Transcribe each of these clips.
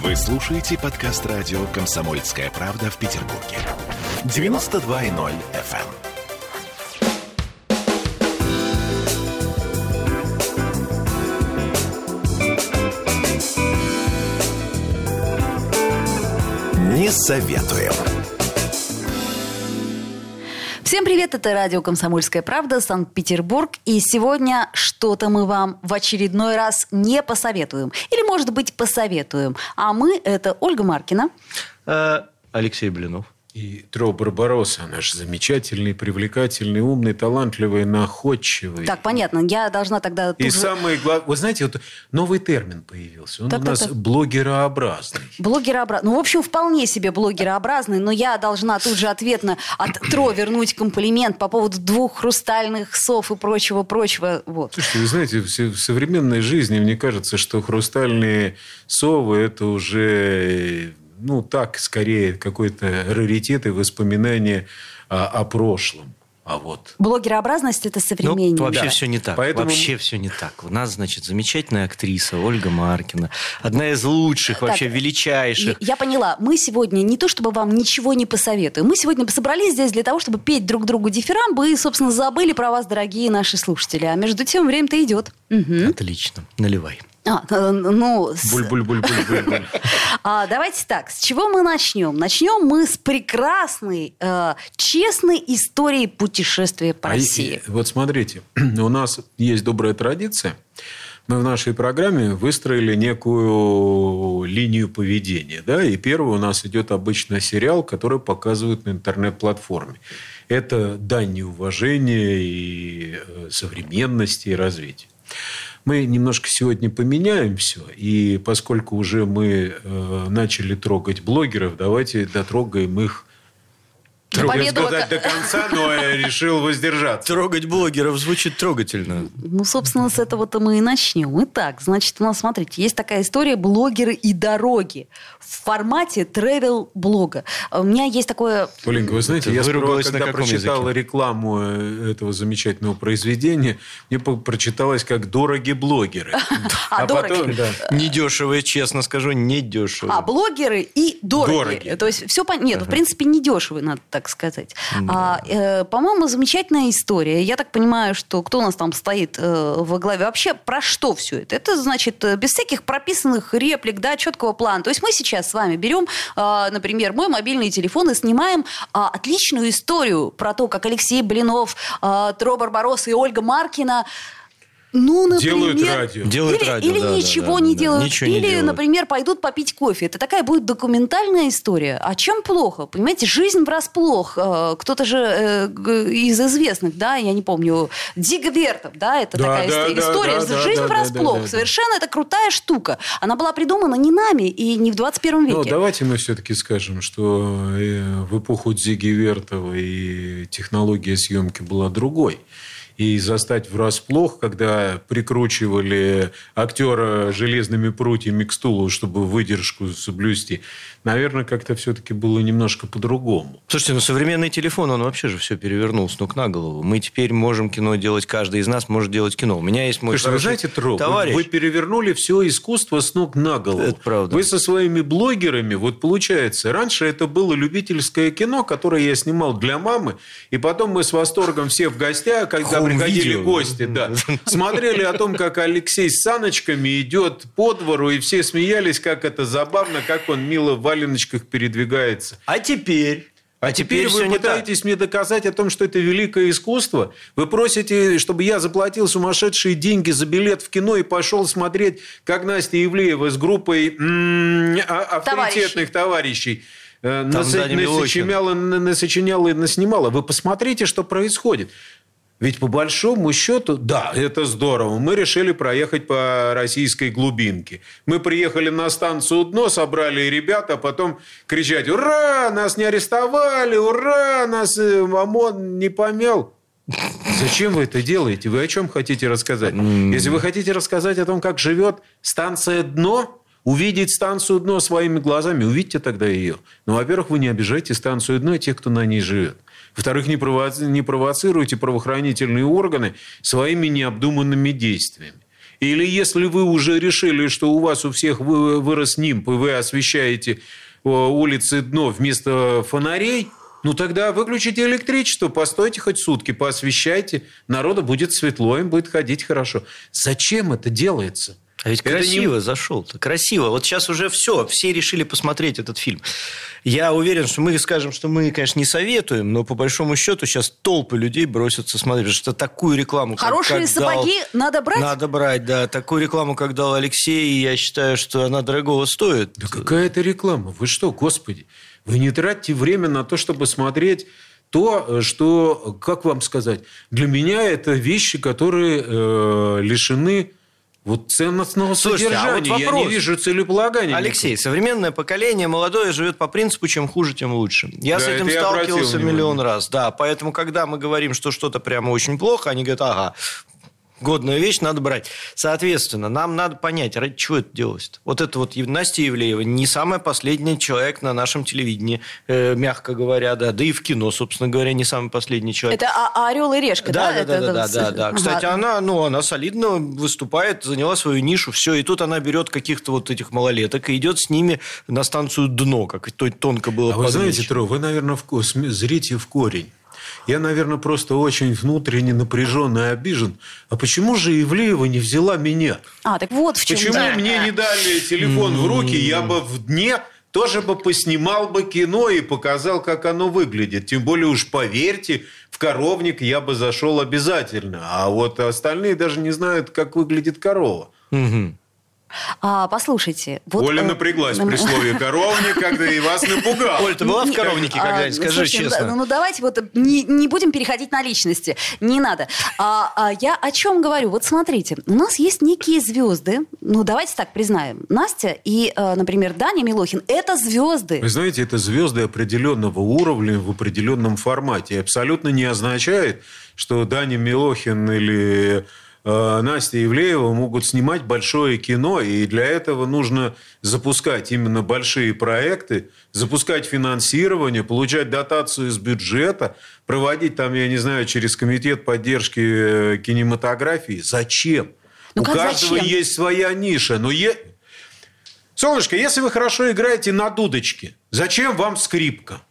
Вы слушаете подкаст радио «Комсомольская правда» в Петербурге. 92.0 FM. Не советуем. Всем привет, это радио «Комсомольская правда», Санкт-Петербург. И сегодня что-то мы вам в очередной раз не посоветуем. Или, может быть, посоветуем. А мы – это Ольга Маркина. Э, Алексей Блинов. И Тро Барбаросса, наш замечательный, привлекательный, умный, талантливый, находчивый. Так, понятно. Я должна тогда... И же... самое главное... Вы знаете, вот новый термин появился. Он так, у нас так. блогерообразный. Блогерообразный. Ну, в общем, вполне себе блогерообразный, но я должна тут же ответно от Тро вернуть комплимент по поводу двух хрустальных сов и прочего-прочего. Вот. Слушайте, вы знаете, в современной жизни мне кажется, что хрустальные совы – это уже ну, так, скорее, какой-то раритет и воспоминания о, о прошлом. А вот. Блогерообразность – это современнее. Ну, вообще да. все не так. Поэтому... Вообще все не так. У нас, значит, замечательная актриса Ольга Маркина. Одна из лучших, так, вообще величайших. Я поняла. Мы сегодня не то, чтобы вам ничего не посоветуем. Мы сегодня собрались здесь для того, чтобы петь друг другу дифирамбы и, собственно, забыли про вас, дорогие наши слушатели. А между тем время-то идет. Угу. Отлично. Наливай. А, э, ну, Буль-буль-буль-буль-буль. а, давайте так, с чего мы начнем? Начнем мы с прекрасной, э, честной истории путешествия по а России. И, вот смотрите, у нас есть добрая традиция. Мы в нашей программе выстроили некую линию поведения. Да? И первый у нас идет обычно сериал, который показывают на интернет-платформе. Это дань уважения и э, современности и развития. Мы немножко сегодня поменяем все. И поскольку уже мы э, начали трогать блогеров, давайте дотрогаем их Трогать сказать до конца, но я решил воздержаться. Трогать блогеров звучит трогательно. Ну, собственно, с этого-то мы и начнем. Итак, значит, у нас, смотрите, есть такая история «Блогеры и дороги» в формате travel-блога. У меня есть такое... Оленька, вы знаете, я сперва, когда прочитала языке? рекламу э, этого замечательного произведения, мне прочиталось как «дороги блогеры». А, дороги. Недешевые, честно скажу, недешевые. А, блогеры и дороги. То есть все понятно. Нет, в принципе, недешевые, надо так сказать. Э, по-моему, замечательная история. Я так понимаю, что кто у нас там стоит э, во главе? Вообще, про что все это? Это, значит, без всяких прописанных реплик, да, четкого плана. То есть мы сейчас с вами берем, а, например, мой мобильный телефон и снимаем а, отличную историю про то, как Алексей Блинов, а, Тро Барбарос и Ольга Маркина ну, например, делают радио. Делают или, радио, или да, ничего да, не да, делают. Ничего или, не делают. например, пойдут попить кофе. Это такая будет документальная история. А чем плохо? Понимаете, жизнь врасплох. Э, кто-то же э, из известных, да, я не помню, Дига Вертов, да, это да, такая да, история. Да, жизнь да, врасплох. Да, да, Совершенно это крутая штука. Она была придумана не нами и не в 21 веке. Ну, давайте мы все-таки скажем, что э, в эпоху Диги Вертова и технология съемки была другой и застать врасплох, когда прикручивали актера железными прутьями к стулу, чтобы выдержку соблюсти, наверное, как-то все-таки было немножко по-другому. Слушайте, ну современный телефон, он вообще же все перевернул с ног на голову. Мы теперь можем кино делать, каждый из нас может делать кино. У меня есть мой Слушайте, вы знаете, Тро, товарищ. Вы, вы перевернули все искусство с ног на голову. Это правда. Вы со своими блогерами, вот получается, раньше это было любительское кино, которое я снимал для мамы, и потом мы с восторгом все в гостях, когда Home приходили video. гости, да, смотрели о том, как Алексей с саночками идет по двору, и все смеялись, как это забавно, как он мило в валеночках передвигается. А теперь... А, а теперь, теперь вы пытаетесь мне доказать о том, что это великое искусство. Вы просите, чтобы я заплатил сумасшедшие деньги за билет в кино и пошел смотреть, как Настя Ивлеева с группой м-м, авторитетных товарищей, товарищей насочиняла, насочиняла и наснимала. Вы посмотрите, что происходит. Ведь по большому счету, да, это здорово. Мы решили проехать по российской глубинке. Мы приехали на станцию Дно, собрали ребят, а потом кричать «Ура! Нас не арестовали! Ура! Нас э, ОМОН не помел!» Зачем вы это делаете? Вы о чем хотите рассказать? Если вы хотите рассказать о том, как живет станция Дно, увидеть станцию Дно своими глазами, увидите тогда ее. Ну, во-первых, вы не обижайте станцию Дно и тех, кто на ней живет. Во-вторых, не, провоци... не провоцируйте правоохранительные органы своими необдуманными действиями. Или если вы уже решили, что у вас у всех вырос нимб, и вы освещаете улицы дно вместо фонарей, ну тогда выключите электричество, постойте хоть сутки, поосвещайте, народу будет светло, им будет ходить хорошо. Зачем это делается? А ведь красиво не... зашел-то, красиво. Вот сейчас уже все, все решили посмотреть этот фильм. Я уверен, что мы скажем, что мы, конечно, не советуем, но по большому счету сейчас толпы людей бросятся смотреть, потому что такую рекламу... Хорошие как, сапоги дал... надо брать? Надо брать, да. Такую рекламу, как дал Алексей, я считаю, что она дорогого стоит. Да какая это реклама? Вы что, господи? Вы не тратьте время на то, чтобы смотреть то, что, как вам сказать, для меня это вещи, которые э, лишены вот ценностного Слушайте, содержания. А вот вопрос. Я не вижу целеполагания. Алексей, никакого. современное поколение молодое живет по принципу, чем хуже, тем лучше. Я да, с этим сталкивался миллион раз. Да, поэтому, когда мы говорим, что что-то прямо очень плохо, они говорят, ага, годную вещь надо брать. Соответственно, нам надо понять, ради чего это делалось. -то. Вот это вот Настя Евлеева не самый последний человек на нашем телевидении, э, мягко говоря, да, да и в кино, собственно говоря, не самый последний человек. Это а, а Орел и Решка, да? Да, да, да, да, да, да, да. Кстати, она, ну, она солидно выступает, заняла свою нишу, все, и тут она берет каких-то вот этих малолеток и идет с ними на станцию дно, как то тонко было. А вы знаете, Тро, вы, наверное, в, зрите в корень. Я, наверное, просто очень внутренне напряжен и обижен. А почему же Ивлеева не взяла меня? А, так вот в чем Почему да. мне не дали телефон в руки? Я бы в дне тоже бы поснимал бы кино и показал, как оно выглядит. Тем более уж поверьте, в коровник я бы зашел обязательно. А вот остальные даже не знают, как выглядит корова. Угу. А, послушайте. Вот, Оля э, напряглась при слове коровник, когда и вас напугал. Оля, ты была в коровнике а, когда-нибудь? Скажи слушайте, честно. Ну, ну, давайте вот не, не будем переходить на личности. Не надо. А, а, я о чем говорю? Вот смотрите, у нас есть некие звезды. Ну, давайте так признаем. Настя и, э, например, Даня Милохин – это звезды. Вы знаете, это звезды определенного уровня в определенном формате. Абсолютно не означает, что Даня Милохин или Э, Настя Ивлеева могут снимать большое кино, и для этого нужно запускать именно большие проекты, запускать финансирование, получать дотацию из бюджета, проводить там, я не знаю, через комитет поддержки э, кинематографии. Зачем? Ну, У каждого зачем? есть своя ниша. Но е... Солнышко, если вы хорошо играете на дудочке, зачем вам скрипка?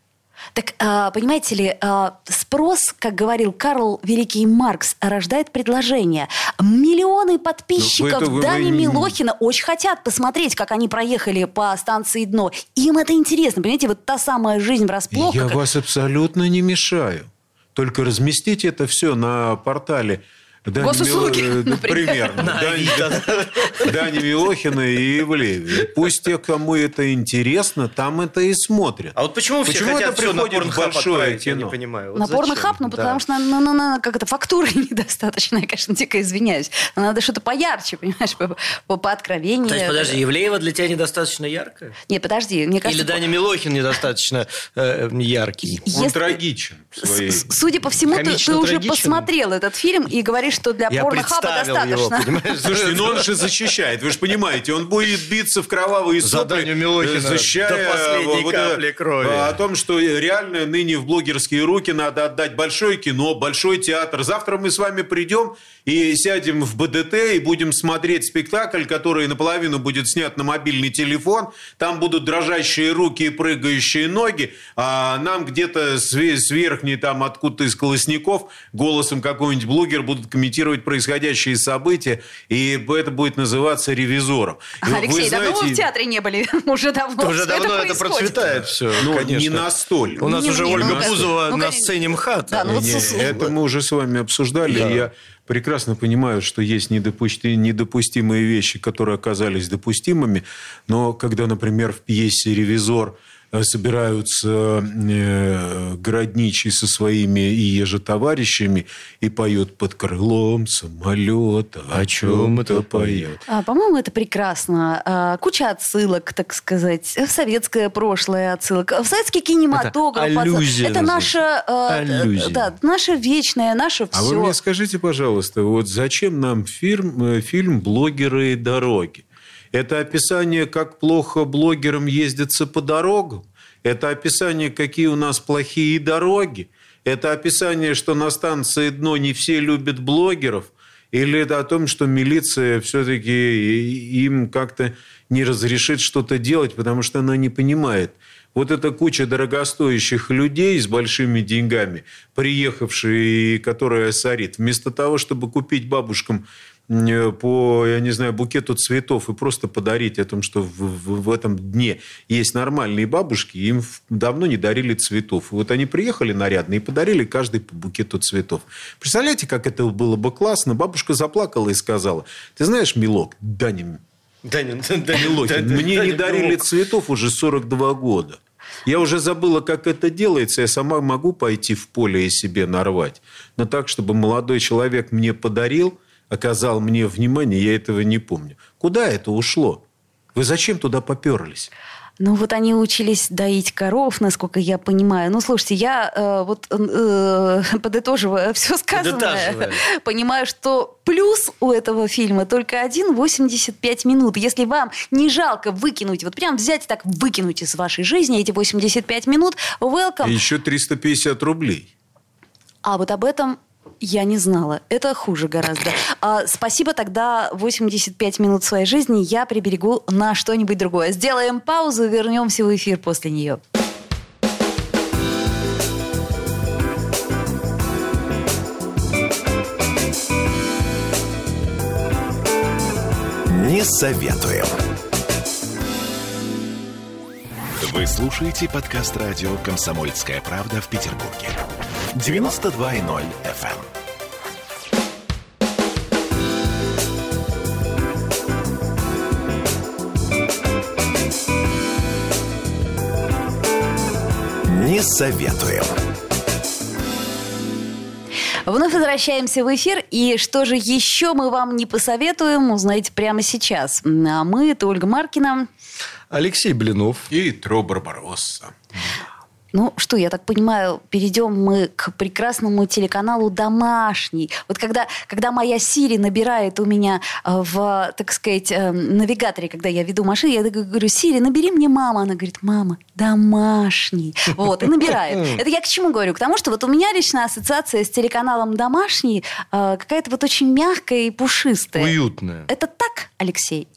Так, а, понимаете ли, а, спрос, как говорил Карл Великий Маркс, рождает предложение. Миллионы подписчиков вы, Дани вы... Милохина очень хотят посмотреть, как они проехали по станции «Дно». Им это интересно, понимаете, вот та самая жизнь врасплох. Я как... вас абсолютно не мешаю. Только разместите это все на портале Дани Госуслуги, Мил... например. Примерно. Дани... Дани Милохина и Ивлеева. Пусть те, кому это интересно, там это и смотрят. А вот почему, почему все это приходит в большое кино? Я не понимаю. Вот на порнохаб? Ну, потому что ну, ну, ну, как это, фактуры недостаточно. Я, конечно, дико извиняюсь. Но надо что-то поярче, понимаешь, по, по, по откровению. То есть, подожди, Евлеева для тебя недостаточно яркая? Нет, подожди. Мне кажется, Или Даня Милохин недостаточно э, яркий? Он трагичен. Своей... Судя по всему, ты, ты уже посмотрел этот фильм и говоришь, говорит, что для порнохаба достаточно. Его, понимаешь? Слушайте, ну он же защищает, вы же понимаете, он будет биться в кровавые сопли, защищая вот, вот, капли крови. о том, что реально ныне в блогерские руки надо отдать большое кино, большой театр. Завтра мы с вами придем и сядем в БДТ и будем смотреть спектакль, который наполовину будет снят на мобильный телефон. Там будут дрожащие руки и прыгающие ноги, а нам где-то с верхней там откуда-то из колосников голосом какой-нибудь блогер будут комментировать происходящие события, и это будет называться ревизором. Алексей, знаете... давно вы в театре не были? Уже давно Уже давно это, это процветает все, ну, конечно. не настолько. У нас не, уже не, Ольга ну, Бузова ну, на сцене МХАТ. Да, ну, вот не, это мы уже с вами обсуждали. Да. Я прекрасно понимают, что есть недопустимые вещи, которые оказались допустимыми, но когда, например, в пьесе «Ревизор» собираются э, городничие со своими и еже товарищами и поют под крылом самолета, о чем это поет. А, по-моему, это прекрасно. А, куча отсылок, так сказать, в советское прошлое отсылок, в советский кинематограф. Это, аллюзия это наша, аллюзия. Да, наша вечная, наша все. А вы мне скажите, пожалуйста, вот зачем нам фильм, э, фильм «Блогеры и дороги»? Это описание, как плохо блогерам ездится по дорогам. Это описание, какие у нас плохие дороги. Это описание, что на станции «Дно» не все любят блогеров. Или это о том, что милиция все-таки им как-то не разрешит что-то делать, потому что она не понимает. Вот эта куча дорогостоящих людей с большими деньгами, приехавшие, которая сорит, вместо того, чтобы купить бабушкам по, я не знаю, букету цветов и просто подарить о том, что в, в, в этом дне есть нормальные бабушки, им давно не дарили цветов. И вот они приехали нарядные и подарили каждый по букету цветов. Представляете, как это было бы классно? Бабушка заплакала и сказала, ты знаешь, милок, Данин, Данин, Данилохин, мне не дарили цветов уже 42 года. Я уже забыла, как это делается. Я сама могу пойти в поле и себе нарвать. Но так, чтобы молодой человек мне подарил – оказал мне внимание, я этого не помню. Куда это ушло? Вы зачем туда поперлись? Ну, вот они учились доить коров, насколько я понимаю. Ну, слушайте, я э, вот э, подытоживая все сказанное, понимаю, что плюс у этого фильма только один 85 минут. Если вам не жалко выкинуть, вот прям взять и так выкинуть из вашей жизни эти 85 минут, welcome. И еще 350 рублей. А вот об этом я не знала. Это хуже гораздо. А, спасибо тогда 85 минут своей жизни я приберегу на что-нибудь другое. Сделаем паузу, вернемся в эфир после нее. Не советуем. Вы слушаете подкаст радио «Комсомольская правда» в Петербурге. 92.0 FM. Эм. Не советуем. Вновь возвращаемся в эфир. И что же еще мы вам не посоветуем, узнаете прямо сейчас. А мы, это Ольга Маркина. Алексей Блинов. И Тро Барбаросса. Ну что, я так понимаю, перейдем мы к прекрасному телеканалу «Домашний». Вот когда, когда моя Сири набирает у меня э, в, так сказать, э, навигаторе, когда я веду машину, я говорю, Сири, набери мне мама. Она говорит, мама, «Домашний». Вот, и набирает. Это я к чему говорю? К тому, что вот у меня личная ассоциация с телеканалом «Домашний» э, какая-то вот очень мягкая и пушистая. Уютная. Это так, Алексей?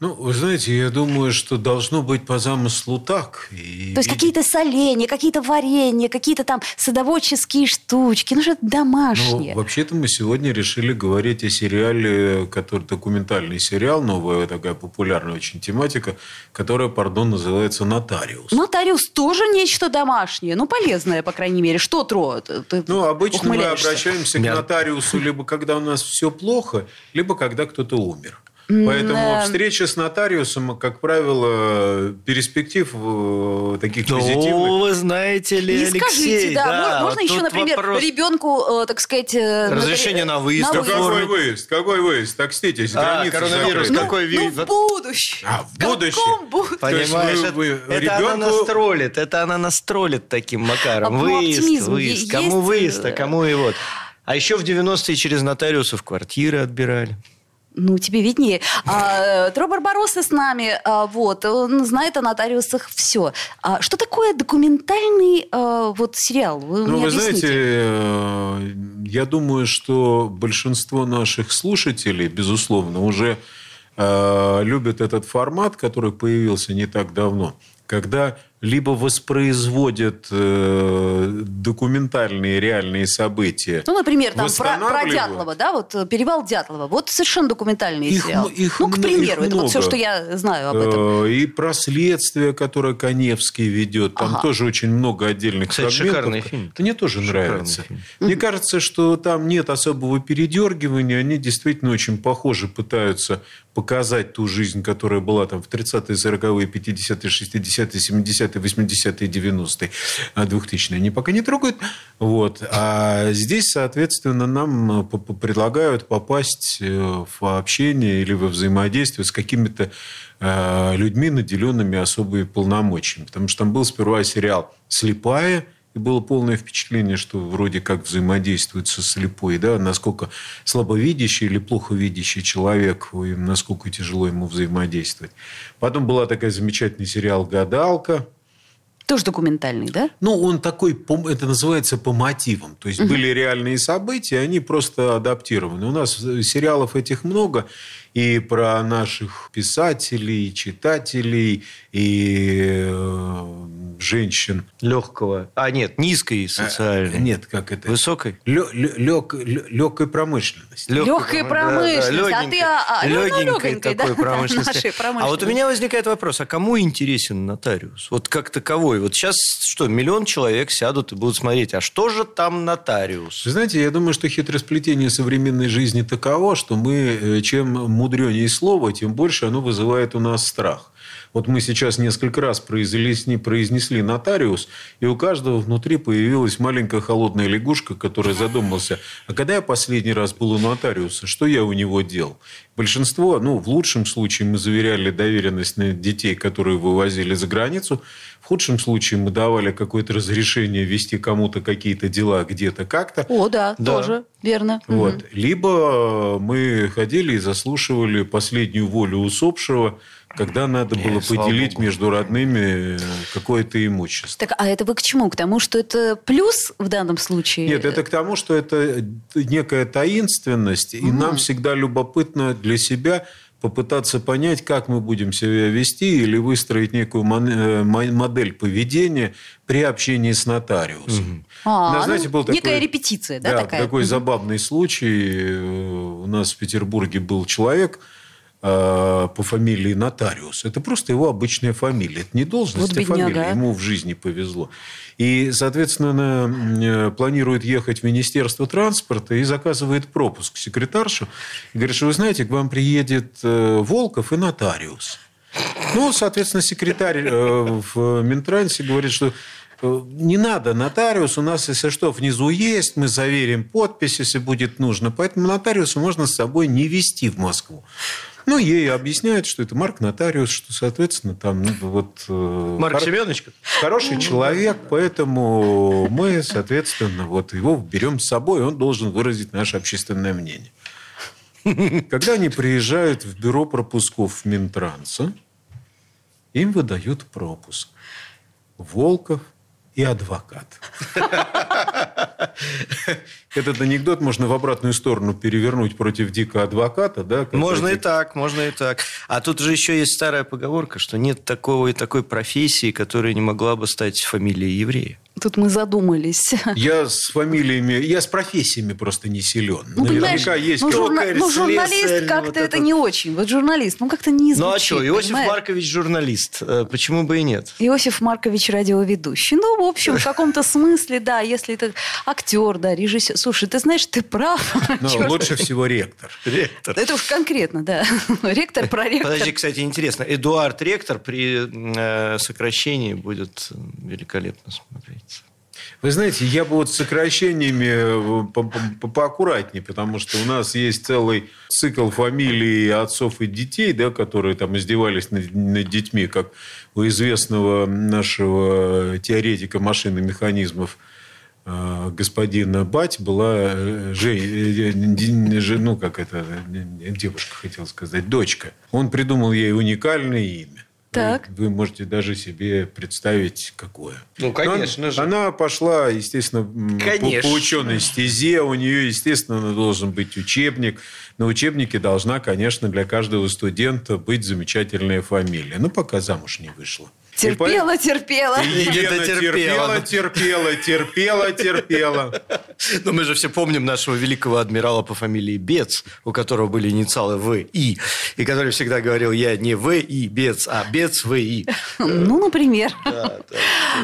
Ну, вы знаете, я думаю, что должно быть по замыслу так. И... То есть какие-то соленья, какие-то варенья, какие-то там садоводческие штучки, ну что это домашнее. Ну, вообще-то мы сегодня решили говорить о сериале, который документальный сериал, новая такая популярная очень тематика, которая, пардон, называется «Нотариус». Нотариус тоже нечто домашнее, ну полезное, по крайней мере. Что, Тро? Ты ну, обычно мы обращаемся к нотариусу либо когда у нас все плохо, либо когда кто-то умер. Поэтому встреча с нотариусом, как правило, перспектив э, таких ну, позитивных. вы знаете ли, Не Алексей, скажите, да. да можно еще, например, вопрос... ребенку, э, так сказать... Э, Разрешение на выезд. На выезд. Какой выезд? Какой выезд? Так, стите, а, коронавирус, ну, какой вид? Ну, в будущем. А, в будущем? будущем? Понимаешь, вы, вы, это ребенку... она нас троллит, это она нас троллит таким макаром. А, выезд, выезд. Есть... Кому выезд, а кому и вот. А еще в 90-е через нотариусов квартиры отбирали. Ну, тебе виднее. А, Тро Барбаросса с нами, а, вот, он знает о нотариусах все. А что такое документальный а, вот сериал? Вы ну, вы знаете, э, я думаю, что большинство наших слушателей, безусловно, уже э, любят этот формат, который появился не так давно, когда либо воспроизводят э, документальные реальные события. Ну, например, там про, про Дятлова, да, вот э, перевал Дятлова. Вот совершенно документальный их, сериал. Их, ну, к примеру, их это вот все, что я знаю об этом. Э, и про следствие, которое Коневский ведет. Там ага. тоже очень много отдельных Кстати, фрагментов. шикарный фильм. Мне тоже шикарный нравится. Фильм. Мне кажется, что там нет особого передергивания. Они действительно очень похожи, пытаются показать ту жизнь, которая была там в 30-е, 40-е, 50-е, 60-е, 70-е 80-е, 90-е, 2000-е они пока не трогают. Вот. А здесь, соответственно, нам э, предлагают попасть э, в общение или во взаимодействие с какими-то э, людьми, наделенными особыми полномочиями. Потому что там был сперва сериал «Слепая», и было полное впечатление, что вроде как взаимодействует со слепой, да, насколько слабовидящий или плохо видящий человек, насколько тяжело ему взаимодействовать. Потом была такая замечательный сериал «Гадалка», Тоже документальный, да? Ну, он такой, это называется по мотивам. То есть угу. были реальные события, они просто адаптированы. У нас сериалов этих много, и про наших писателей, читателей, и э, женщин. Легкого. А, нет, низкой социальной. А, нет, как это? Высокой? легкой промышленности. Легкой промышленности. Да, да, а ты а, а, легенькой такой да? промышленности. А вот у меня возникает вопрос, а кому интересен нотариус? Вот как таковой. Вот сейчас что, миллион человек сядут и будут смотреть, а что же там нотариус? Вы знаете, я думаю, что хитросплетение современной жизни таково, что мы, э, чем мудренее слово, тем больше оно вызывает у нас страх. Вот мы сейчас несколько раз произнесли, произнесли нотариус, и у каждого внутри появилась маленькая холодная лягушка, которая задумался, а когда я последний раз был у нотариуса, что я у него делал? Большинство, ну, в лучшем случае мы заверяли доверенность на детей, которые вывозили за границу. В худшем случае мы давали какое-то разрешение вести кому-то какие-то дела где-то как-то. О, да, да. тоже верно. Вот. Угу. Либо мы ходили и заслушивали последнюю волю усопшего, когда надо было Нет, поделить между родными какое-то имущество. Так, а это вы к чему? К тому, что это плюс в данном случае? Нет, это к тому, что это некая таинственность, и нам всегда любопытно для себя попытаться понять, как мы будем себя вести или выстроить некую э, модель поведения при общении с нотариусом. А, да, знаете, ну, был некая такой, репетиция, да, да такая? такой угу. забавный случай. Э, у нас в Петербурге был человек, Э, по фамилии Нотариус. Это просто его обычная фамилия. Это не должность, вот а фамилия. Ему в жизни повезло. И, соответственно, э, планирует ехать в Министерство транспорта и заказывает пропуск секретаршу. И говорит, что вы знаете, к вам приедет э, Волков и Нотариус. Ну, соответственно, секретарь в Минтрансе говорит, что не надо нотариус, у нас, если что, внизу есть, мы заверим подпись, если будет нужно. Поэтому нотариуса можно с собой не вести в Москву. Ну, ей объясняют, что это Марк Нотариус, что, соответственно, там ну, вот... Э, Марк хор... Семенович? Хороший человек, поэтому мы, соответственно, вот его берем с собой, он должен выразить наше общественное мнение. Когда они приезжают в бюро пропусков Минтранса, им выдают пропуск. Волков и адвокат. Этот анекдот можно в обратную сторону перевернуть против дикого адвоката, да? Можно и так, можно и так. А тут же еще есть старая поговорка, что нет такого и такой профессии, которая не могла бы стать фамилией еврея. Тут мы задумались. Я с фамилиями, я с профессиями просто не силен. Ну, Наверняка есть ну, журна... ну, журналист как-то вот это не очень. Вот журналист, ну как-то не звучит. Ну а что, Иосиф понимаешь? Маркович журналист, э, почему бы и нет? Иосиф Маркович радиоведущий. Ну, в общем, в каком-то смысле, да, если это актер, да, режиссер. Слушай, ты знаешь, ты прав. Но лучше всего ректор. Ректор. Это уж конкретно, да. Ректор, проректор. Подожди, кстати, интересно. Эдуард Ректор при э, сокращении будет великолепно смотреть. Вы знаете, я бы вот с сокращениями э, по -по поаккуратнее, потому что у нас есть целый цикл фамилий отцов и детей, да, которые там издевались над, над детьми, как у известного нашего теоретика машин и механизмов э, господина Бать была э, жен, ну, как это, девушка, хотел сказать, дочка. Он придумал ей уникальное имя. Так. Вы, можете даже себе представить, какое. Ну, конечно она, же. Она пошла, естественно, конечно. По, по ученой стезе. У нее, естественно, должен быть учебник. На учебнике должна, конечно, для каждого студента быть замечательная фамилия. Но пока замуж не вышла. Терпела, терпела. Елена терпела, терпела, терпела, терпела. Но мы же все помним нашего великого адмирала по фамилии Бец, у которого были инициалы В. И, и который всегда говорил, я не В. И. Бец, а Бец В. И. Ну, например.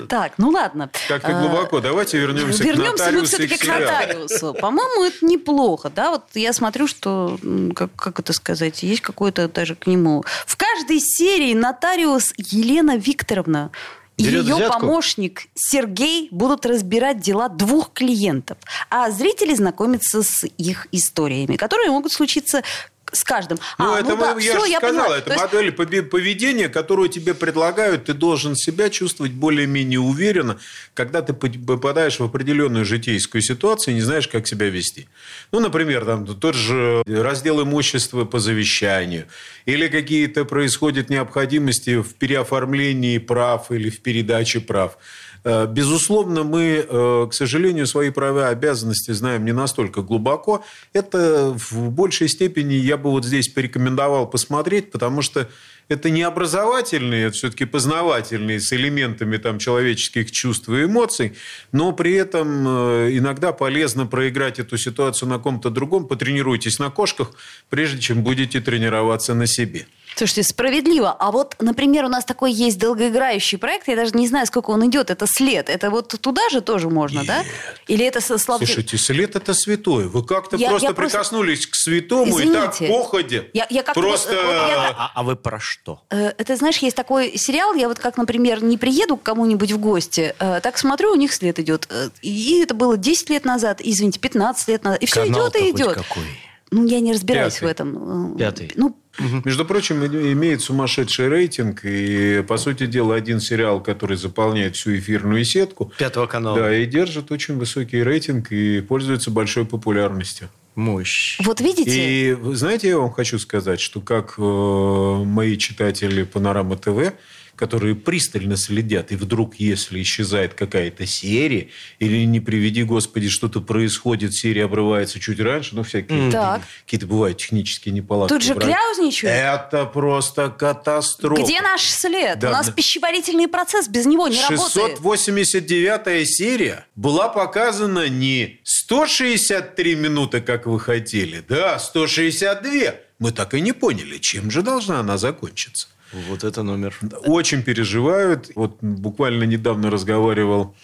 Так, ну ладно. Как-то глубоко. Давайте вернемся, к нотариусу все-таки к нотариусу. По-моему, это неплохо. Да, вот я смотрю, что, как, как это сказать, есть какое-то даже к нему... В каждой серии нотариус Елена Викторовна Викторовна и Берет ее взятку? помощник Сергей будут разбирать дела двух клиентов, а зрители знакомятся с их историями, которые могут случиться с каждым. Ну, а, это ну, да, я все, же я сказал, понимаю. это есть... модель поведения, которую тебе предлагают, ты должен себя чувствовать более-менее уверенно, когда ты попадаешь в определенную житейскую ситуацию и не знаешь, как себя вести. Ну, например, там тот же раздел имущества по завещанию, или какие-то происходят необходимости в переоформлении прав или в передаче прав. Э, безусловно, мы, э, к сожалению, свои права и обязанности знаем не настолько глубоко. Это в большей степени я бы вот здесь порекомендовал посмотреть, потому что это не образовательные, это все-таки познавательные с элементами там, человеческих чувств и эмоций, но при этом э, иногда полезно проиграть эту ситуацию на ком-то другом. Потренируйтесь на кошках, прежде чем будете тренироваться на себе. Слушайте, справедливо. А вот, например, у нас такой есть долгоиграющий проект, я даже не знаю, сколько он идет, это «След». Это вот туда же тоже можно, Нет. да? Или это со слав... Слушайте, «След» – это святое. Вы как-то я, просто я прикоснулись просто... к святому Извините. и так походе. Я, я как просто... Вот, я... а, а вы про что? Э, это, знаешь, есть такой сериал, я вот как, например, не приеду к кому-нибудь в гости, э, так смотрю, у них «След» идет. Э, и это было 10 лет назад, извините, 15 лет назад. И все идет и идет. какой? Ну, я не разбираюсь Пятый. в этом. Пятый. Ну, Угу. Между прочим, имеет сумасшедший рейтинг. И, по сути дела, один сериал, который заполняет всю эфирную сетку. Пятого канала. Да, и держит очень высокий рейтинг и пользуется большой популярностью. Мощь. Вот видите? И знаете, я вам хочу сказать, что как э, мои читатели Панорама ТВ которые пристально следят, и вдруг, если исчезает какая-то серия, или, не приведи Господи, что-то происходит, серия обрывается чуть раньше, ну, всякие так. какие-то бывают технические неполадки. Тут же кляузничают. Это просто катастрофа. Где наш след? Да. У нас пищеварительный процесс без него не 689 работает. 689 серия была показана не 163 минуты, как вы хотели, да, 162. Мы так и не поняли, чем же должна она закончиться. Вот это номер. Очень переживают. Вот буквально недавно разговаривал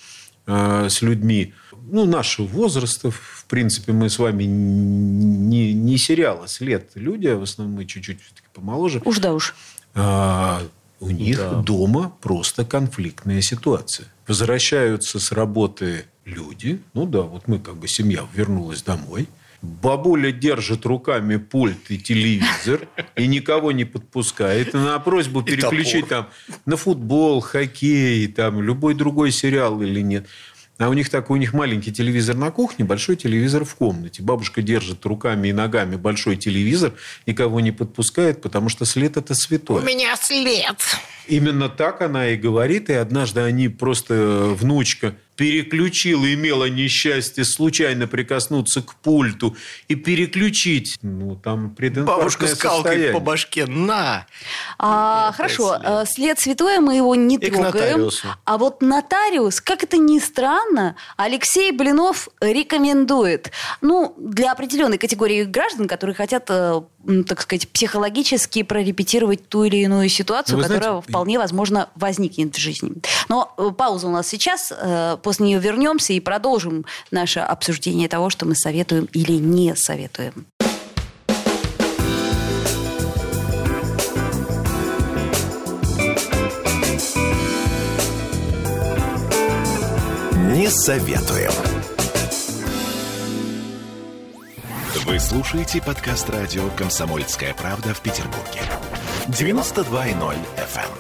э, с людьми ну, нашего возраста. В принципе, мы с вами не, не сериала след люди, а в основном мы чуть-чуть помоложе. Уж да уж. А, у них да. дома просто конфликтная ситуация. Возвращаются с работы люди. Ну да, вот мы как бы семья вернулась домой – Бабуля держит руками пульт и телевизор и никого не подпускает. И на просьбу переключить там на футбол, хоккей, там любой другой сериал или нет. А у них так, у них маленький телевизор на кухне, большой телевизор в комнате. Бабушка держит руками и ногами большой телевизор, никого не подпускает, потому что след это святой. У меня след. Именно так она и говорит. И однажды они просто, внучка, переключила, имела несчастье случайно прикоснуться к пульту и переключить. Ну, там Бабушка скалкой по башке. На! А, хорошо. След. Э, след святое, мы его не и трогаем. А вот нотариус, как это ни странно, Алексей Блинов рекомендует. Ну, для определенной категории граждан, которые хотят так сказать, психологически прорепетировать ту или иную ситуацию, которая знаете... вполне возможно возникнет в жизни. Но э, пауза у нас сейчас, э, после нее вернемся и продолжим наше обсуждение того, что мы советуем или не советуем. Не советуем. Вы слушаете подкаст радио «Комсомольская правда» в Петербурге. 92.0 FM.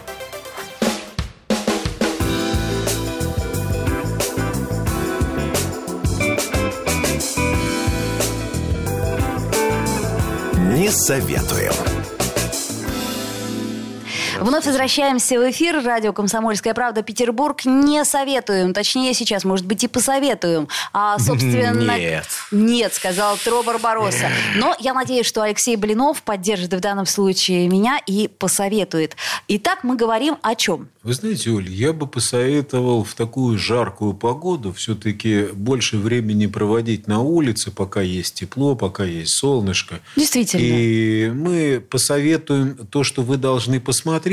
эм. Не советуем. Вновь возвращаемся в эфир. Радио «Комсомольская правда» Петербург. Не советуем. Точнее, сейчас, может быть, и посоветуем. А, собственно... Нет. Нет, сказал Тро Барбароса. Но я надеюсь, что Алексей Блинов поддержит в данном случае меня и посоветует. Итак, мы говорим о чем? Вы знаете, Оля, я бы посоветовал в такую жаркую погоду все-таки больше времени проводить на улице, пока есть тепло, пока есть солнышко. Действительно. И мы посоветуем то, что вы должны посмотреть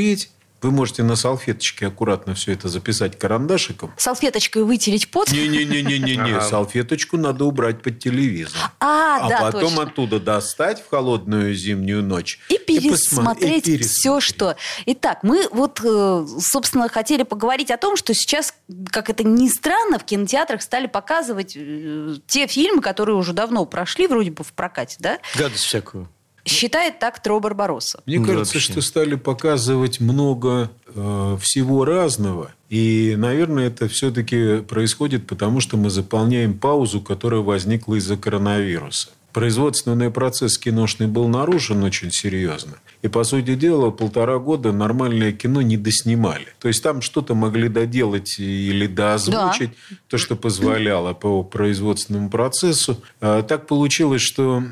вы можете на салфеточке аккуратно все это записать карандашиком. Салфеточкой вытереть пот? Не-не-не-не-не. Салфеточку надо убрать под телевизор. А, а да, потом точно. оттуда достать в холодную зимнюю ночь. И пересмотреть и все, что... Итак, мы вот, э, собственно, хотели поговорить о том, что сейчас, как это ни странно, в кинотеатрах стали показывать э, те фильмы, которые уже давно прошли, вроде бы в прокате, да? Гадость всякую. Считает так Тро Барбаросса. Мне ну, кажется, вообще. что стали показывать много э, всего разного. И, наверное, это все-таки происходит потому, что мы заполняем паузу, которая возникла из-за коронавируса производственный процесс киношный был нарушен очень серьезно. И, по сути дела, полтора года нормальное кино не доснимали. То есть, там что-то могли доделать или доозвучить, да. то, что позволяло по производственному процессу. А так получилось, что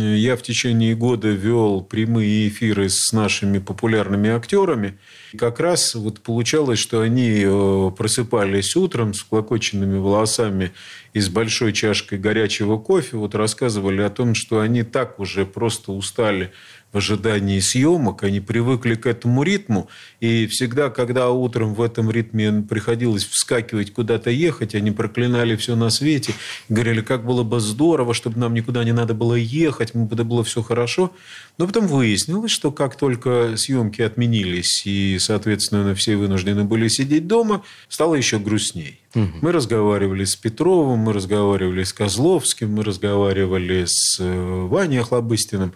я в течение года вел прямые эфиры с нашими популярными актерами. И как раз вот получалось, что они э, просыпались утром с клокоченными волосами и с большой чашкой горячего кофе, вот рассказывали о том, что они так уже просто устали в ожидании съемок, они привыкли к этому ритму, и всегда, когда утром в этом ритме приходилось вскакивать, куда-то ехать, они проклинали все на свете, говорили, как было бы здорово, чтобы нам никуда не надо было ехать, это было все хорошо. Но потом выяснилось, что как только съемки отменились, и, соответственно, все вынуждены были сидеть дома, стало еще грустней. Угу. Мы разговаривали с Петровым, мы разговаривали с Козловским, мы разговаривали с э, Ваней Охлобыстиным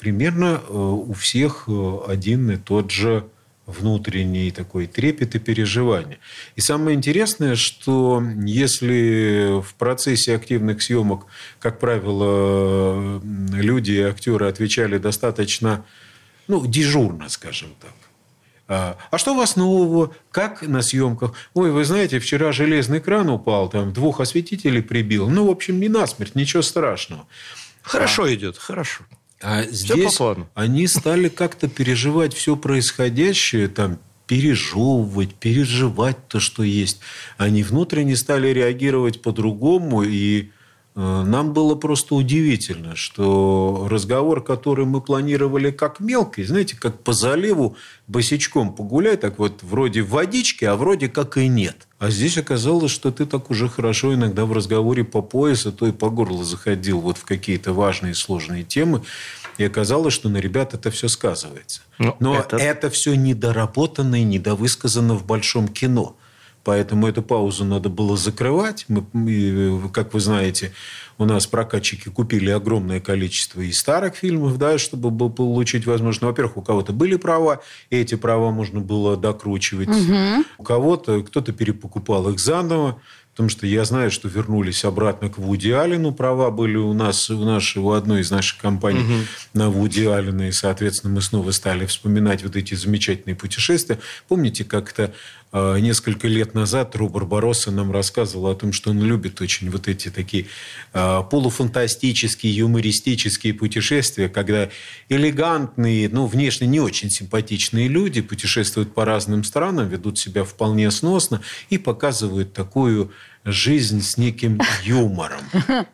примерно э, у всех э, один и тот же внутренний такой трепет и переживание. И самое интересное, что если в процессе активных съемок, как правило, люди и актеры отвечали достаточно ну, дежурно, скажем так, а, а что у вас нового? Как на съемках? Ой, вы знаете, вчера железный кран упал, там двух осветителей прибил. Ну, в общем, не насмерть, ничего страшного. Хорошо а, идет, хорошо. А здесь они стали как-то переживать все происходящее, там, пережевывать, переживать то, что есть. Они внутренне стали реагировать по-другому, и нам было просто удивительно, что разговор, который мы планировали как мелкий, знаете, как по заливу босичком погулять, так вот вроде водички, а вроде как и нет. А здесь оказалось, что ты так уже хорошо иногда в разговоре по пояс, а то и по горло заходил вот в какие-то важные сложные темы. И оказалось, что на ребят это все сказывается. Ну, Но это, это все недоработано и недовысказано в большом кино. Поэтому эту паузу надо было закрывать. Мы, как вы знаете, у нас прокатчики купили огромное количество и старых фильмов, да, чтобы получить возможность. Ну, во-первых, у кого-то были права, и эти права можно было докручивать. Угу. У кого-то кто-то перепокупал их заново. Потому что я знаю, что вернулись обратно к Вуди Аллену. Права были у нас, у, нашей, у одной из наших компаний угу. на Вуди Аллена. И, соответственно, мы снова стали вспоминать вот эти замечательные путешествия. Помните, как-то несколько лет назад Ру Барбаросса нам рассказывал о том, что он любит очень вот эти такие э, полуфантастические, юмористические путешествия, когда элегантные, ну, внешне не очень симпатичные люди путешествуют по разным странам, ведут себя вполне сносно и показывают такую жизнь с неким юмором.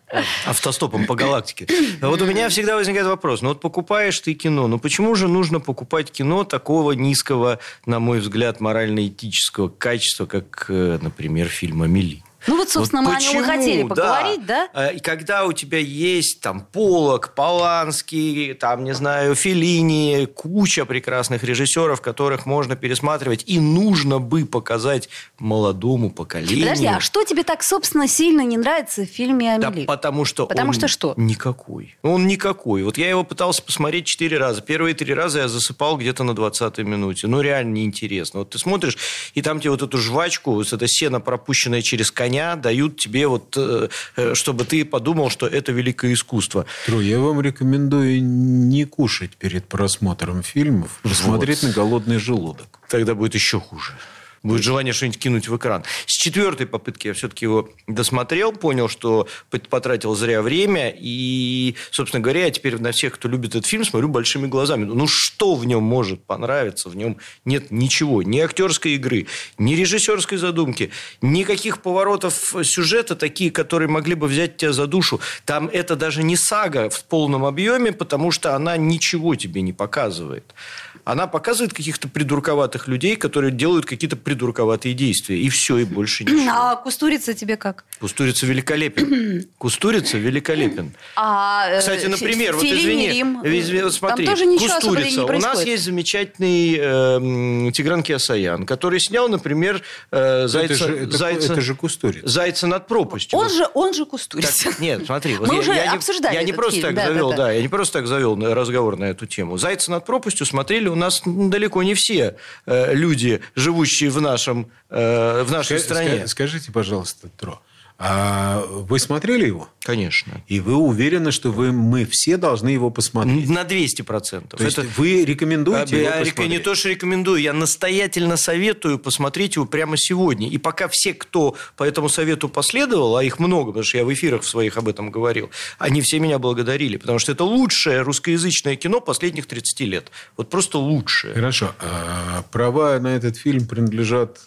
Автостопом по галактике. Вот у меня всегда возникает вопрос. Ну вот покупаешь ты кино, ну почему же нужно покупать кино такого низкого, на мой взгляд, морально-этического качества, как, э, например, фильм «Амели»? Ну вот, собственно, вот мы почему, о нем и хотели поговорить, да? да? И когда у тебя есть там Полок, Поланский, там, не знаю, Филини, куча прекрасных режиссеров, которых можно пересматривать, и нужно бы показать молодому поколению. Подожди, а что тебе так, собственно, сильно не нравится в фильме Амели? Да потому что Потому он что что? Никакой. Он никакой. Вот я его пытался посмотреть четыре раза. Первые три раза я засыпал где-то на 20-й минуте. Ну, реально неинтересно. Вот ты смотришь, и там тебе вот эту жвачку, вот это сено, пропущенное через коня, коня дают тебе, вот, э, э, чтобы ты подумал, что это великое искусство. Тру, я вам рекомендую не кушать перед просмотром фильмов, посмотреть вот. на голодный желудок. Тогда будет еще хуже. Будет желание что-нибудь кинуть в экран. С четвертой попытки я все-таки его досмотрел, понял, что потратил зря время. И, собственно говоря, я теперь на всех, кто любит этот фильм, смотрю большими глазами. Ну, что в нем может понравиться? В нем нет ничего. Ни актерской игры, ни режиссерской задумки, никаких поворотов сюжета, такие, которые могли бы взять тебя за душу. Там это даже не сага в полном объеме, потому что она ничего тебе не показывает. Она показывает каких-то придурковатых людей, которые делают какие-то придурковатые придурковатые действия. И все, и больше ничего. А Кустурица тебе как? Кустурица великолепен. Кустурица великолепен. А, э, Кстати, например, вот извини, Рим, извини вот смотри, тоже Кустурица. У нас есть замечательный э, Тигран Киасаян, который снял, например, э, Зайца, это же, это, Зайца, это же Кустурица. Зайца над пропастью. Он же, он же Кустурица. Так, нет, смотри. Вот Мы я, уже я, обсуждали Я не просто фильм. так да, завел, да, да. да, я не просто так завел разговор на эту тему. Зайца над пропастью смотрели у нас далеко не все э, люди, живущие в нашем э, в нашей Ска- стране. Скажите, пожалуйста, Тро, а вы смотрели его? Конечно. И вы уверены, что вы, мы все должны его посмотреть? На 200%. То есть Это... вы рекомендуете я его посмотреть? Не то, что рекомендую, я настоятельно советую посмотреть его прямо сегодня. И пока все, кто по этому совету последовал, а их много, потому что я в эфирах своих об этом говорил, они все меня благодарили, потому что это лучшее русскоязычное кино последних 30 лет. Вот просто лучшее. Хорошо. А права на этот фильм принадлежат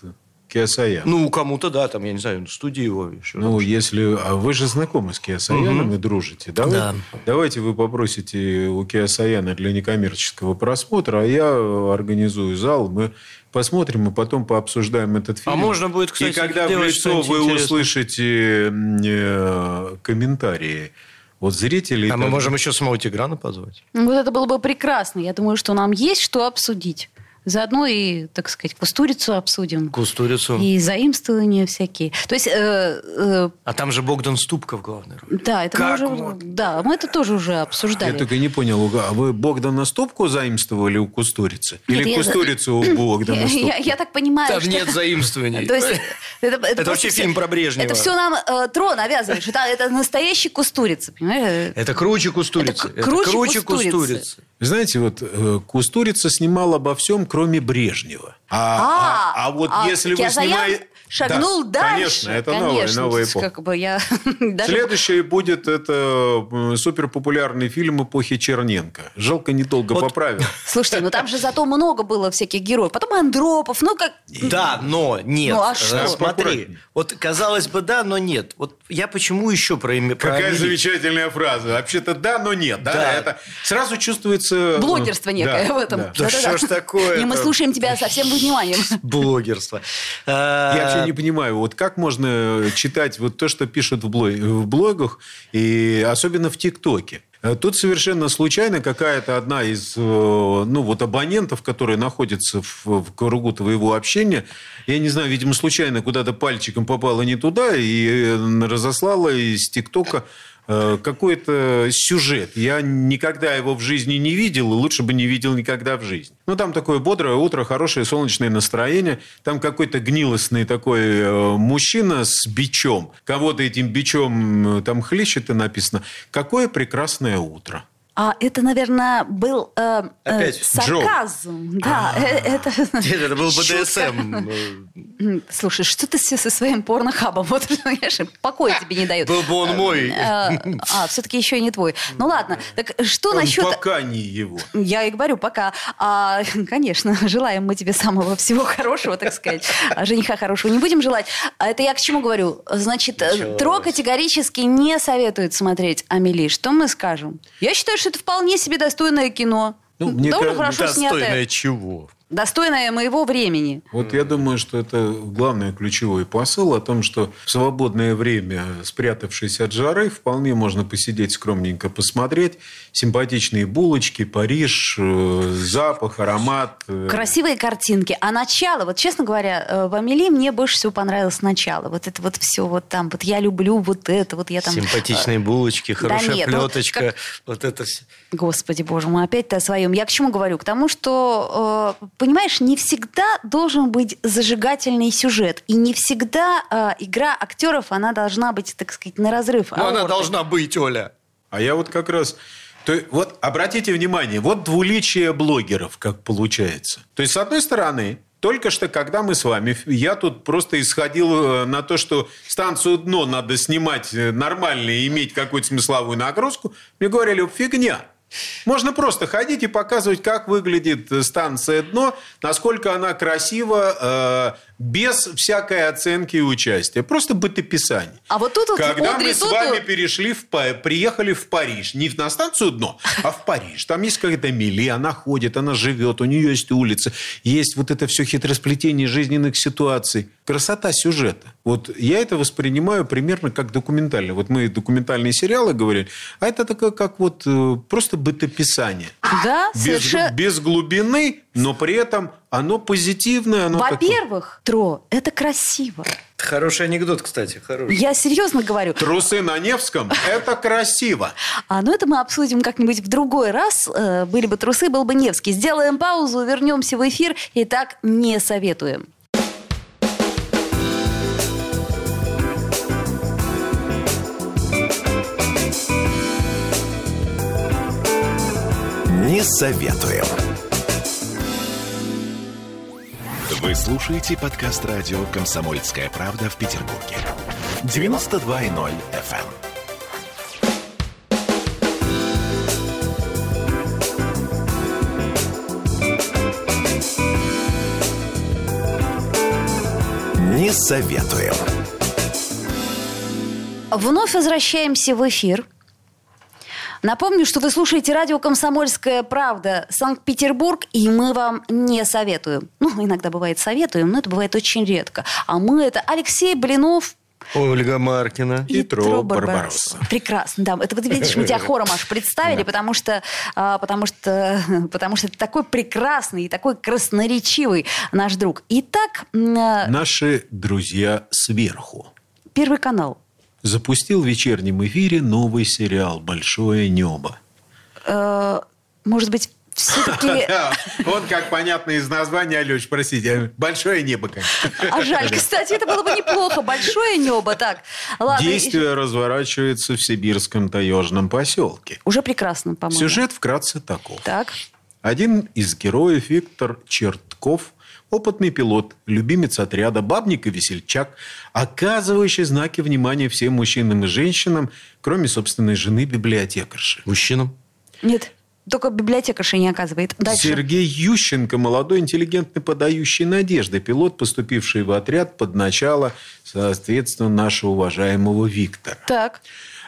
Киасаян. Ну, кому-то, да, там, я не знаю, студии его. Еще ну, если... А вы же знакомы с Киасаяном угу. и дружите. Давай, да. Давайте вы попросите у Киасаяна для некоммерческого просмотра, а я организую зал, мы посмотрим и потом пообсуждаем этот а фильм. А можно будет, кстати, И когда в лицо вы интересно. услышите э, комментарии вот зрители... А мы можем еще самого Тиграна позвать. Вот это было бы прекрасно. Я думаю, что нам есть что обсудить. Заодно и, так сказать, кустурицу обсудим. Кустурицу. И заимствования всякие. То есть... Э, э, а там же Богдан Ступка в главной роли. Да, это как мы уже... Вот? Да, мы это тоже уже обсуждали. Я только не понял, а вы Богдана Ступку заимствовали у Кустурицы? Или Нет, Кустурицу я... у Богдана Ступку? Я, я так понимаю, Там что... нет заимствований. То есть, это, это, это вообще фильм про Брежнева. Это все нам э, Тро навязываешь. Это, это настоящий Кустурица, понимаешь? Это круче Кустурицы. Это, круче, круче Кустурицы. Кустурицы. Знаете, вот э, Кустурица снимал обо всем, кроме Брежнева. А, а, а, а вот а, если вы снимаете шагнул да, дальше. Конечно, это конечно, новая, новая эпоха. Как бы я даже... Следующий будет это суперпопулярный фильм эпохи Черненко. Жалко, недолго вот. поправил. Слушайте, ну там же зато много было всяких героев. Потом Андропов, ну как... Да, но нет. Ну а что? Смотри, вот казалось бы да, но нет. Вот я почему еще про... имя Какая замечательная фраза. Вообще-то да, но нет. Да, да. Это сразу чувствуется... Блогерство некое да, в этом. Да, да, да что ж такое? И мы слушаем тебя со всем вниманием. Блогерство. Я вообще не понимаю, вот как можно читать вот то, что пишут в, блог, в блогах, и особенно в ТикТоке. Тут совершенно случайно какая-то одна из э, ну, вот абонентов, которая находится в, в кругу твоего общения, я не знаю, видимо, случайно куда-то пальчиком попала не туда и э, разослала из ТикТока Э, какой-то сюжет. Я никогда его в жизни не видел, и лучше бы не видел никогда в жизни. Ну, там такое бодрое утро, хорошее солнечное настроение. Там какой-то гнилостный такой э, мужчина с бичом. Кого-то этим бичом э, там хлещет, и написано «Какое прекрасное утро». А это, наверное, был э, э, сарказм. Да, э, это... это был БДСМ. Слушай, что ты все со своим порнохабом? Вот, понимаешь, покоя тебе не дают. Был бы он мой. Э, а, все-таки еще и не твой. Ну ладно, так что насчет... Пока не его. Я и говорю, пока. А, конечно, желаем мы тебе самого всего хорошего, так сказать. А жениха хорошего не будем желать. А это я к чему говорю? Значит, Тро категорически не советует смотреть Амели. Что мы скажем? Я считаю, что это вполне себе достойное кино. Ну, мне Довольно хорошо достойное снятое. чего? Достойное моего времени. Вот я думаю, что это главный ключевой посыл о том, что в свободное время, спрятавшись от жары, вполне можно посидеть скромненько, посмотреть. Симпатичные булочки, Париж, э, запах, аромат. Э. Красивые картинки. А начало, вот честно говоря, э, в Амели мне больше всего понравилось начало. Вот это вот все вот там, вот я люблю вот это, вот я там... Симпатичные булочки, хорошая да нет, плеточка, вот, как... вот это все. Господи боже мой, опять-то о своем. Я к чему говорю? К тому, что понимаешь, не всегда должен быть зажигательный сюжет. И не всегда э, игра актеров, она должна быть, так сказать, на разрыв. Ну, она должна быть, Оля. А я вот как раз... То, вот обратите внимание, вот двуличие блогеров, как получается. То есть, с одной стороны, только что, когда мы с вами, я тут просто исходил э, на то, что станцию «Дно» надо снимать э, нормально и иметь какую-то смысловую нагрузку. Мне говорили, фигня. Можно просто ходить и показывать, как выглядит станция «Дно», насколько она красива, без всякой оценки и участия. Просто бытописание. А вот тут вот Когда Одри, мы с вами перешли в, приехали в Париж, не на станцию дно, а в Париж. Там есть какая-то Мили, она ходит, она живет, у нее есть улица, есть вот это все хитросплетение жизненных ситуаций. Красота сюжета. Вот я это воспринимаю примерно как документальный. Вот мы документальные сериалы говорили, а это такое, как вот э, просто бытописание. Да, без, совершенно. Без глубины, но при этом оно позитивное. Оно Во-первых, такое... Тро, это красиво. Хороший анекдот, кстати, хороший. Я серьезно говорю. Трусы на Невском – это красиво. А, ну это мы обсудим как-нибудь в другой раз. Э, были бы трусы, был бы Невский. Сделаем паузу, вернемся в эфир. Итак, не советуем. Не советуем. Вы слушаете подкаст радио «Комсомольская правда» в Петербурге. 92.0 FM. эм. Не советуем. Вновь возвращаемся в эфир. Напомню, что вы слушаете радио «Комсомольская правда» Санкт-Петербург, и мы вам не советуем. Ну, иногда бывает советуем, но это бывает очень редко. А мы это Алексей Блинов, Ольга Маркина и, и Тро Барбаросса. Прекрасно, да. Это вот видишь, мы тебя хором аж представили, потому что, а, потому что, потому что это такой прекрасный и такой красноречивый наш друг. Итак, а, наши друзья сверху. Первый канал запустил в вечернем эфире новый сериал «Большое небо». Э, может быть, все-таки... Он, как понятно из названия, Алёш, простите, большое небо. А жаль, кстати, это было бы неплохо. Большое небо, так. Ладно. Действие разворачивается в сибирском таежном поселке. Уже прекрасно, по-моему. Сюжет вкратце таков. Так. Один из героев, Виктор Чертков, опытный пилот, любимец отряда, бабник и весельчак, оказывающий знаки внимания всем мужчинам и женщинам, кроме собственной жены библиотекарши. Мужчинам? Нет. Только библиотекарша не оказывает. Дальше. Сергей Ющенко, молодой, интеллигентный, подающий надежды, пилот, поступивший в отряд под начало, соответственно, нашего уважаемого Виктора. Так.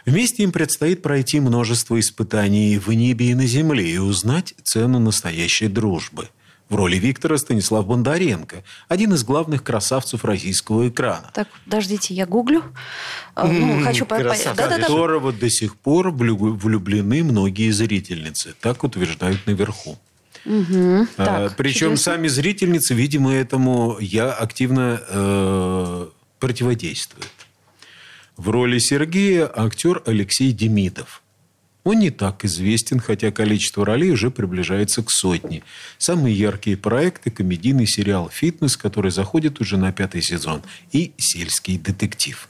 Вместе им предстоит пройти множество испытаний в небе и на земле и узнать цену настоящей дружбы – в роли Виктора Станислав Бондаренко, один из главных красавцев российского экрана. Так, подождите, я гуглю. А, ну, хочу понять. Да, да, которого до сих пор влюблены многие зрительницы. Так утверждают наверху. Угу, а, так, причем чудесно. сами зрительницы, видимо, этому я активно э, противодействует. В роли Сергея актер Алексей Демидов. Он не так известен, хотя количество ролей уже приближается к сотне. Самые яркие проекты – комедийный сериал «Фитнес», который заходит уже на пятый сезон, и «Сельский детектив».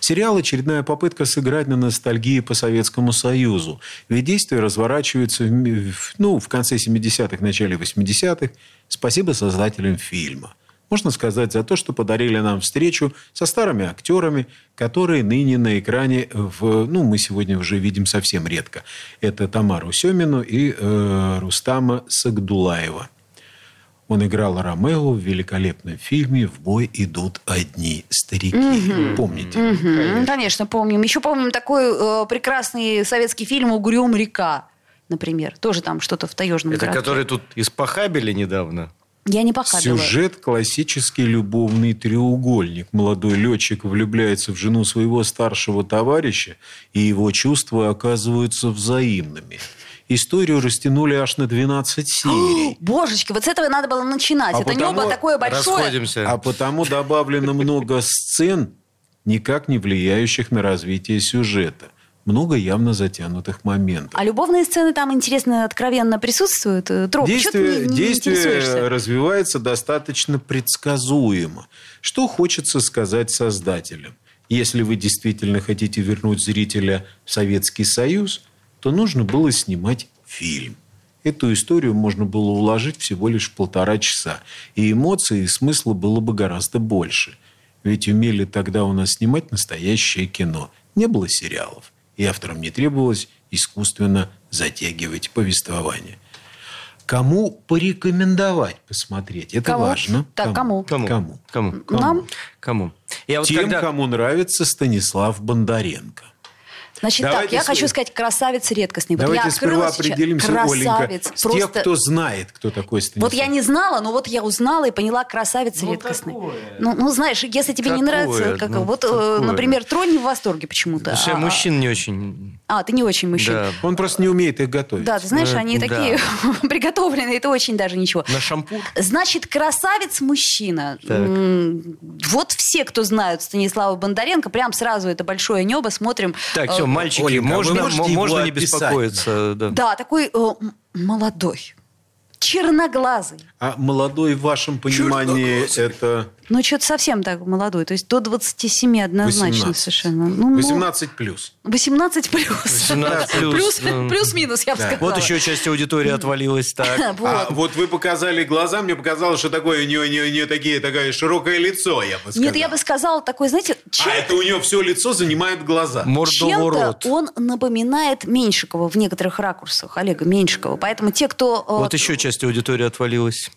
Сериал – очередная попытка сыграть на ностальгии по Советскому Союзу. Ведь действие разворачивается в, ну, в конце 70-х, начале 80-х. Спасибо создателям фильма – можно сказать, за то, что подарили нам встречу со старыми актерами, которые ныне на экране, в, ну, мы сегодня уже видим совсем редко. Это Тамару Семину и э, Рустама Сагдулаева. Он играл Ромео в великолепном фильме «В бой идут одни старики». Угу. Помните? Угу. Конечно. Конечно, помним. Еще помним такой э, прекрасный советский фильм «Угрюм река», например. Тоже там что-то в таежном Это городке. который тут испохабили недавно? Я не показывала. Сюжет классический любовный треугольник. Молодой летчик влюбляется в жену своего старшего товарища, и его чувства оказываются взаимными. Историю растянули аж на 12 серий. Божечки, вот с этого надо было начинать. А Это потому... небо такое большое. Расходимся. А потому добавлено много сцен, никак не влияющих на развитие сюжета много явно затянутых моментов. А любовные сцены там, интересно, откровенно присутствуют? Э, Троп, действие не, не действие развивается достаточно предсказуемо. Что хочется сказать создателям? Если вы действительно хотите вернуть зрителя в Советский Союз, то нужно было снимать фильм. Эту историю можно было уложить всего лишь в полтора часа. И эмоций и смысла было бы гораздо больше. Ведь умели тогда у нас снимать настоящее кино. Не было сериалов и авторам не требовалось искусственно затягивать повествование. Кому порекомендовать посмотреть? Это кому? важно. Так, кому? Кому? Кому? Кому? Нам? Кому? Я вот Тем, когда... кому нравится Станислав Бондаренко. Значит Давайте так, я с... хочу сказать, красавец редкостный. Давайте я сперва определимся, красавец, Оленька, с тех, кто знает, кто такой Станислав. Вот я не знала, но вот я узнала и поняла, красавец ну, редкостный. Ну, ну, знаешь, если тебе такое, не нравится, как, ну, вот, э, такое. например, Тронь не в восторге почему-то. Слушай, а, мужчин не очень. А, ты не очень мужчин. Да. Он просто не умеет их готовить. Да, ты знаешь, они да. такие приготовленные, это очень даже ничего. На шампур? Значит, красавец-мужчина. Вот все, кто знают Станислава Бондаренко, прям сразу это большое небо смотрим. Так, все, э, мальчики, можно можно, можно не беспокоиться. Да, да такой э, молодой, черноглазый. А молодой в вашем понимании это... Ну, что-то совсем так молодой. То есть до 27 однозначно 18. совершенно. Ну, 18 ну, плюс. 18 плюс. 18 плюс. Плюс-минус, я бы сказала. Вот еще часть аудитории отвалилась так. вот. А вот вы показали глаза, мне показалось, что такое у нее не, не такие, такое широкое лицо, я бы сказал. Нет, я бы сказала, такое, знаете... Чем... А это у нее все лицо занимает глаза. Чем-то он напоминает Меньшикова в некоторых ракурсах, Олега Меньшикова. Поэтому те, кто... Э, вот еще часть аудитории отвалилась.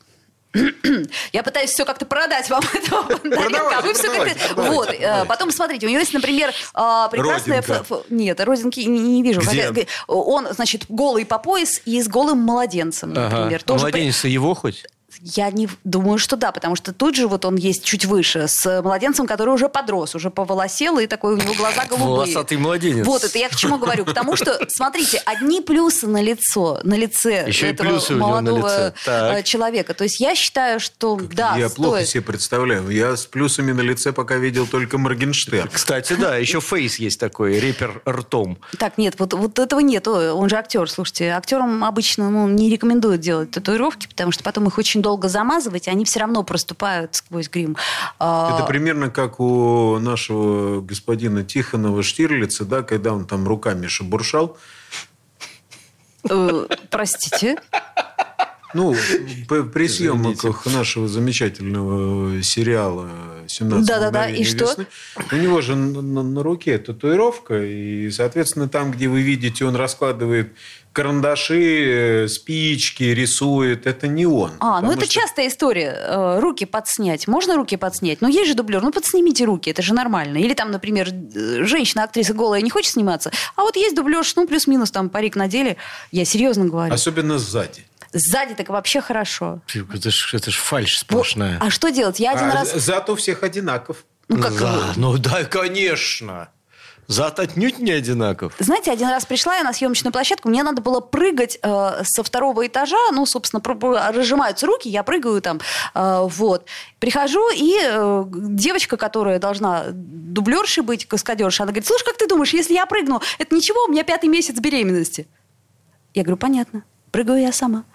Я пытаюсь все как-то продать вам этого Бондаренко, а вы все как-то... Вот, э, потом смотрите, у него есть, например, а, прекрасная... Нет, родинки не вижу. Он, значит, голый по пояс и с голым младенцем, например. Младенец его хоть? Я не думаю, что да, потому что тут же вот он есть чуть выше, с младенцем, который уже подрос, уже поволосел, и такой у него глаза голубые. Волосатый младенец. Вот, это я к чему говорю? К тому, что, смотрите, одни плюсы на лицо, на лице Еще этого молодого э, человека. То есть я считаю, что как да, Я стоит. плохо себе представляю. Я с плюсами на лице пока видел только Моргенштерн. Кстати, да, еще Фейс есть такой, репер ртом. Так, нет, вот, вот этого нет. Он же актер, слушайте. Актерам обычно ну, не рекомендуют делать татуировки, потому что потом их очень долго замазывать, они все равно проступают сквозь грим. А, Это примерно как у нашего господина Тихонова Штирлица, да, когда он там руками шебуршал. Э, простите? Ну, при съемках нашего замечательного сериала «17 да, да, да. И что? У него же на, на, на руке татуировка, и, соответственно, там, где вы видите, он раскладывает карандаши, э, спички рисует, это не он. А, ну это что... частая история. Э, руки подснять. Можно руки подснять? Но есть же дублер. Ну, подснимите руки, это же нормально. Или там, например, женщина-актриса голая не хочет сниматься, а вот есть дублер, ну, плюс-минус там парик надели. Я серьезно говорю. Особенно сзади. Сзади так вообще хорошо. Это ж, это ж фальшь сплошная. А что делать? Я один а, раз... Зато всех одинаков. Ну, как... Да, ну да, конечно. Зад отнюдь не одинаков. Знаете, один раз пришла я на съемочную площадку, мне надо было прыгать э, со второго этажа, ну, собственно, разжимаются руки, я прыгаю там, э, вот. Прихожу, и э, девочка, которая должна дублершей быть, каскадерша, она говорит, слушай, как ты думаешь, если я прыгну, это ничего, у меня пятый месяц беременности. Я говорю, понятно, прыгаю я сама.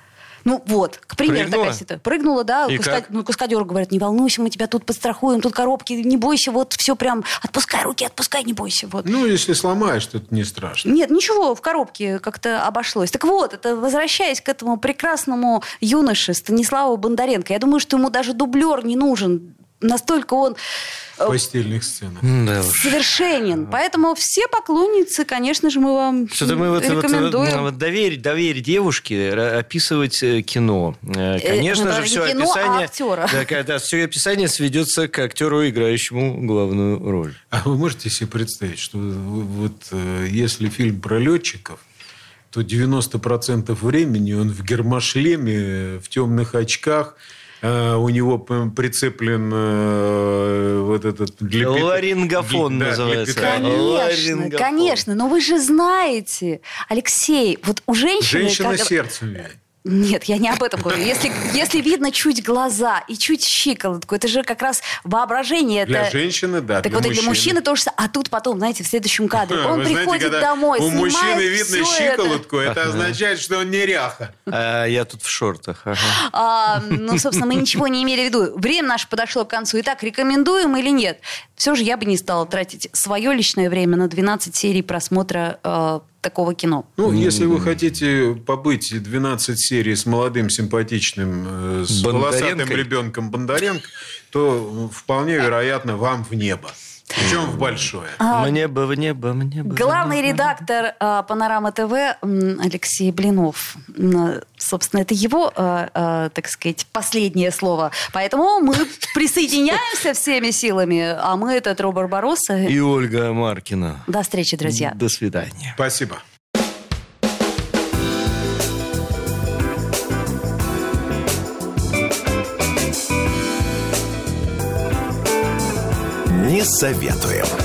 Ну вот, к примеру, Прыгнула? такая ситуация. Прыгнула, да, И каскад... ну, каскадер говорит, не волнуйся, мы тебя тут подстрахуем, тут коробки, не бойся, вот все прям, отпускай руки, отпускай, не бойся. Вот. Ну, если сломаешь, то это не страшно. Нет, ничего, в коробке как-то обошлось. Так вот, это возвращаясь к этому прекрасному юноше Станиславу Бондаренко, я думаю, что ему даже дублер не нужен настолько он в постельных сценах. Да Совершенен. Поэтому все поклонницы, конечно же, мы вам Что-то мы вот, рекомендуем. Вот, вот доверь, доверь девушке описывать э, кино. Э, э, конечно же, все кино, описание... А актера. Да, да, все описание сведется к актеру, играющему главную роль. А вы можете себе представить, что вот если фильм про летчиков, то 90% времени он в гермошлеме, в темных очках, Э, у него прицеплен э, вот этот... Для Ларингофон для, называется. Да, конечно, Ларингофон. конечно. Но вы же знаете, Алексей, вот у женщины... Женщина когда... сердцем. Нет, я не об этом говорю. Если, если видно чуть глаза и чуть щиколотку, это же как раз воображение. Для это... женщины, да. Так для вот мужчины. для мужчины тоже. А тут потом, знаете, в следующем кадре он Вы приходит знаете, домой, у мужчины видно щиколотку, это, это означает, что он неряха. А, я тут в шортах. Ага. А, ну, собственно, мы ничего не имели в виду. Время наше подошло к концу. Итак, рекомендуем или нет? Все же я бы не стала тратить свое личное время на 12 серий просмотра э, такого кино. Ну, если вы хотите побыть 12 серий с молодым, симпатичным, э, с волосатым ребенком Бондаренко, то вполне вероятно вам в небо. Причем в большое. А, мне бы, мне бы, мне бы. Главный редактор а, Панорама ТВ Алексей Блинов. Собственно, это его, а, а, так сказать, последнее слово. Поэтому мы присоединяемся всеми силами, а мы это Тро Барбаросса. И Ольга Маркина. До встречи, друзья. До свидания. Спасибо. Не советуем.